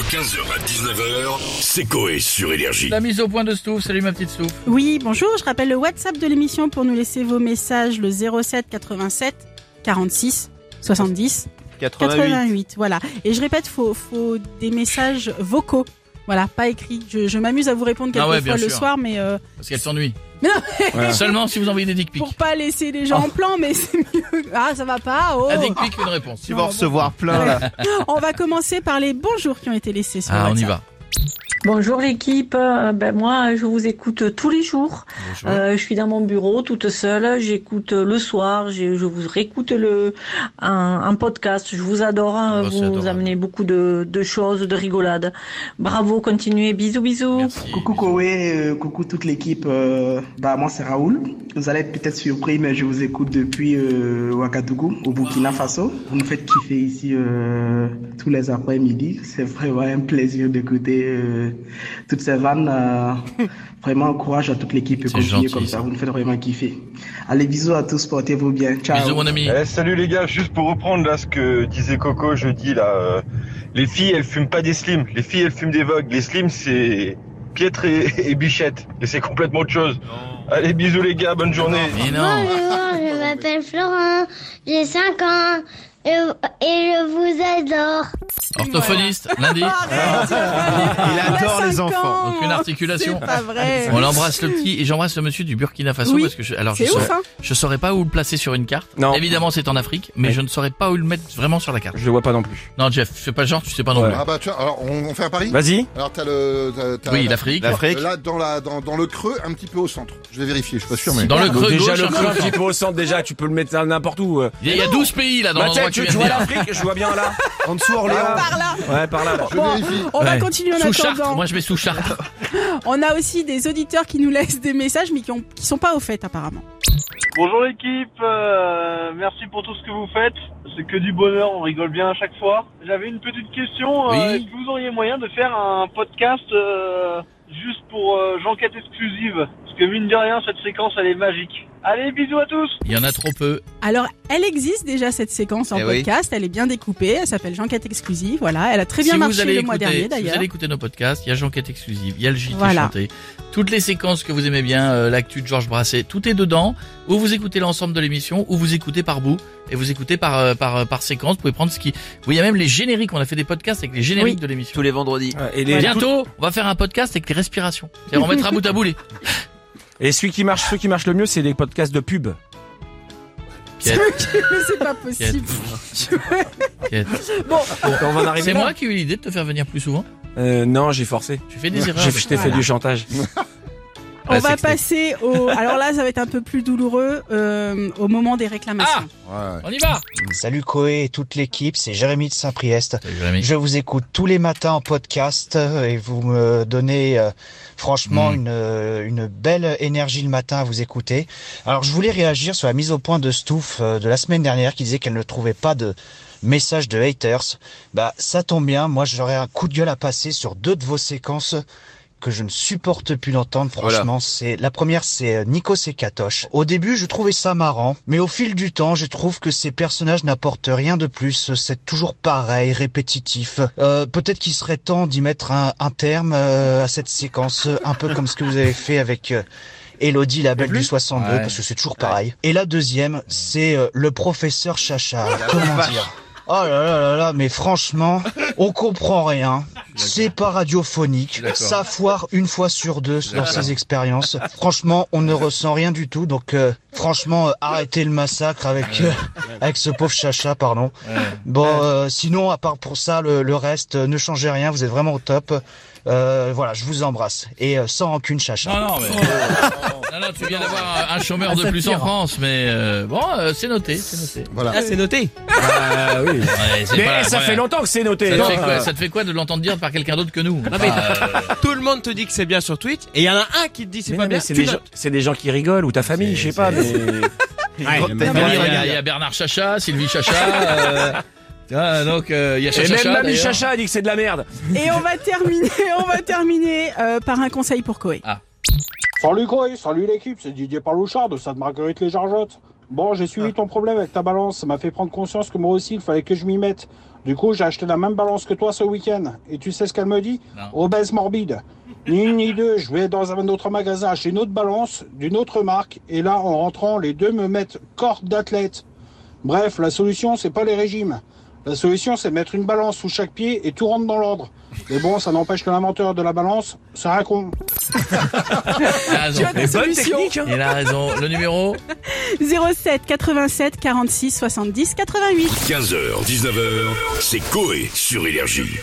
De 15h à 19h, c'est Coé sur Énergie. La mise au point de Stouff, salut ma petite Stouff. Oui, bonjour, je rappelle le WhatsApp de l'émission pour nous laisser vos messages, le 07 87 46 70 88. Voilà. Et je répète, faut, faut des messages vocaux. Voilà, pas écrits. Je, je m'amuse à vous répondre Ah ouais, quelquefois le sûr. soir, mais euh, Parce qu'elle s'ennuie. Mais non, Seulement si vous envoyez des dick pics. pour pas laisser les gens en plan, mais c'est mieux. Ah, ça va pas. Oh. Un dick pic, une réponse. Tu vas en recevoir plein là. On va commencer par les bonjours qui ont été laissés sur Ah, on y va. Bonjour l'équipe, Euh, ben moi je vous écoute tous les jours. Euh, je suis dans mon bureau toute seule, j'écoute le soir, je vous réécoute le un, un podcast. Je vous adore, hein, Oh, c'est vous adorable. amenez beaucoup de, de choses, de rigolades. Bravo, continuez, bisous bisous. Merci. Coucou Koé, euh, coucou toute l'équipe. bah moi c'est Raoul. Vous allez être peut-être surpris, mais je vous écoute depuis euh, Ouagadougou, au Burkina Faso. Vous me faites kiffer ici euh, tous les après-midi. C'est vraiment un plaisir d'écouter euh, toutes ces vannes. euh, vraiment courage à toute l'équipe et C'est continuez gentil, comme ça. ça. Vous me faites vraiment kiffer. Allez bisous à tous, portez-vous bien. Ciao. Bisous mon ami. Eh, salut les gars, juste pour reprendre là ce que disait Coco jeudi là, euh, les filles elles fument pas des slims, les filles elles fument des vogues, les slims c'est Pietre et, et Bichette et c'est complètement autre chose. Allez bisous les gars, bonne journée. Mais non. Bonjour, je m'appelle Florent, j'ai 5 ans et, et je vous adore. Orthophoniste, lundi. Il adore les enfants. Aucune articulation. C'est pas vrai. On embrasse le petit et j'embrasse le monsieur du Burkina Faso Oui. parce que je, alors je C'est saurais, ouf, hein je saurais pas où le placer sur une carte. Non. Évidemment c'est en Afrique, mais Ouais. je ne saurais pas où le mettre vraiment sur la carte. Je le vois pas non plus. Non Jeff, fais pas genre, tu sais pas non Ouais. plus. Ah bah tiens, alors on, on fait un pari Vas-y. Alors t'as le... t'as- t'as Oui, la- l'Afrique. L'Afrique. Là, dans, la, dans, dans le creux, un petit peu au centre. Je vais vérifier, je suis pas sûr, mais... Dans le creux déjà gauche, le creux un petit peu au centre déjà, tu peux le mettre n'importe où. euh. Il y a 12 pays là dans Bah l'endroit tiens, que tu, tu tu viens vois dire. l'Afrique, je vois bien là. En dessous Orléans. Par là. Ouais, par là. là. Je Bon, vérifie. on va Ouais. continuer en Sous Chartres, attendant. moi je mets sous Chartres. On a aussi des auditeurs qui nous laissent des messages, mais qui, ont, qui sont pas au fait apparemment. Bonjour l'équipe, euh, merci pour tout ce que vous faites. C'est que du bonheur, on rigole bien à chaque fois. J'avais une petite question. euh, Oui. Est-ce que vous auriez moyen de faire un podcast euh, juste pour euh, J'enquête exclusive? Parce que mine de rien, cette séquence, elle est magique. Allez, bisous à tous Il y en a trop peu. Alors, elle existe déjà cette séquence en Eh oui. podcast. Elle est bien découpée. Elle s'appelle J'enquête exclusive. Voilà, elle a très bien si marché le mois dernier si vous d'ailleurs. allez écouter nos podcasts, il y a J'enquête exclusive, il y a le JT Voilà. chanté, toutes les séquences que vous aimez bien, euh, l'actu de Georges Brasset, tout est dedans. Ou vous écoutez l'ensemble de l'émission, ou vous écoutez par bout, et vous écoutez par euh, par euh, par séquence. Vous pouvez prendre ce qui. Vous il y a même les génériques. On a fait des podcasts avec les génériques Oui. de l'émission. Tous les vendredis. Et, les, Bientôt, on va faire un podcast avec les respirations. C'est-à-dire, on mettra bout à bout les. Et celui qui marche, ceux qui marchent le mieux, c'est les podcasts de pub. C'est pas possible. bon, On va en arriver C'est moi qui ai eu l'idée de te faire venir plus souvent. Euh, non, j'ai forcé. Tu fais des erreurs. J'ai- Je t'ai fait du chantage. On Ouais, va passer au. Alors là, ça va être un peu plus douloureux euh, au moment des réclamations. Ouais. On y va. Salut Coé et toute l'équipe, c'est Jérémy de Saint-Priest. Salut, Jérémy. Je vous écoute tous les matins en podcast euh, et vous me donnez euh, franchement Mm. une, euh, une belle énergie le matin à vous écouter. Alors je voulais réagir sur la mise au point de Stouff euh, de la semaine dernière qui disait qu'elle ne trouvait pas de message de haters. Bah ça tombe bien, moi j'aurais un coup de gueule à passer sur deux de vos séquences que je ne supporte plus d'entendre, franchement, c'est la première, c'est euh, Nico et Katoche. Au début, je trouvais ça marrant, mais au fil du temps, je trouve que ces personnages n'apportent rien de plus. C'est toujours pareil, répétitif. Euh, Peut-être qu'il serait temps d'y mettre un, un terme euh, à cette séquence, un peu comme ce que vous avez fait avec. euh, Elodie, la belle du 62, Ouais. parce que c'est toujours pareil. Et la deuxième, c'est euh, le professeur Chacha. Comment dire? Oh là là là là, mais franchement, on comprend rien. C'est pas radiophonique. Ça foire une fois sur deux dans ses expériences. Franchement, on ne ressent rien du tout. Donc, euh, franchement, euh, arrêtez le massacre avec euh, avec ce pauvre chacha, pardon. Bon, euh, sinon, à part pour ça, le, le reste, euh, ne changez rien. Vous êtes vraiment au top. Euh, voilà, je vous embrasse et euh, sans rancune, chacha. Non, non, mais. non, Ah tu viens d'avoir un un chômeur de plus en France, mais euh, bon, euh, c'est noté, c'est noté. Voilà. Ah, c'est noté. Ah oui. Ouais, c'est Mais pas ça fait longtemps que c'est noté. Ça te, hein. fait quoi, ça te fait quoi de l'entendre dire par quelqu'un d'autre que nous? Non, mais Enfin, euh, tout le monde te dit que c'est bien sur Twitch et il y en a un qui te dit c'est Mais pas non, bien. c'est tu des, gens, notes. c'est des gens qui rigolent ou ta famille, je sais pas. Il y, a, il y a- il y a Bernard Chacha, Sylvie Chacha. euh, ah, donc euh, il y a Et Chacha. même Mamie d'ailleurs. Chacha a dit que c'est de la merde. Et on va terminer, on va terminer euh, par un conseil pour Koé. Salut Coé, salut l'équipe, c'est Didier Parlouchard de Sainte-Marguerite les Jargettes. Bon, j'ai suivi ton problème avec ta balance, ça m'a fait prendre conscience que moi aussi il fallait que je m'y mette. Du coup, j'ai acheté la même balance que toi ce week-end. Et tu sais ce qu'elle me dit Obèse morbide. Ni une ni deux, je vais dans un autre magasin acheter une autre balance d'une autre marque. Et là, en rentrant, les deux me mettent corps d'athlète. Bref, la solution, c'est pas les régimes. La solution, c'est mettre une balance sous chaque pied et tout rentre dans l'ordre. Mais bon, ça n'empêche que l'inventeur de la balance, c'est un con. Il a raison. Tu as ta Mais bonne solution. technique. hein. Il a raison. Le numéro 07 87 46 70 88. 15h, 19h, c'est Coé sur Énergie.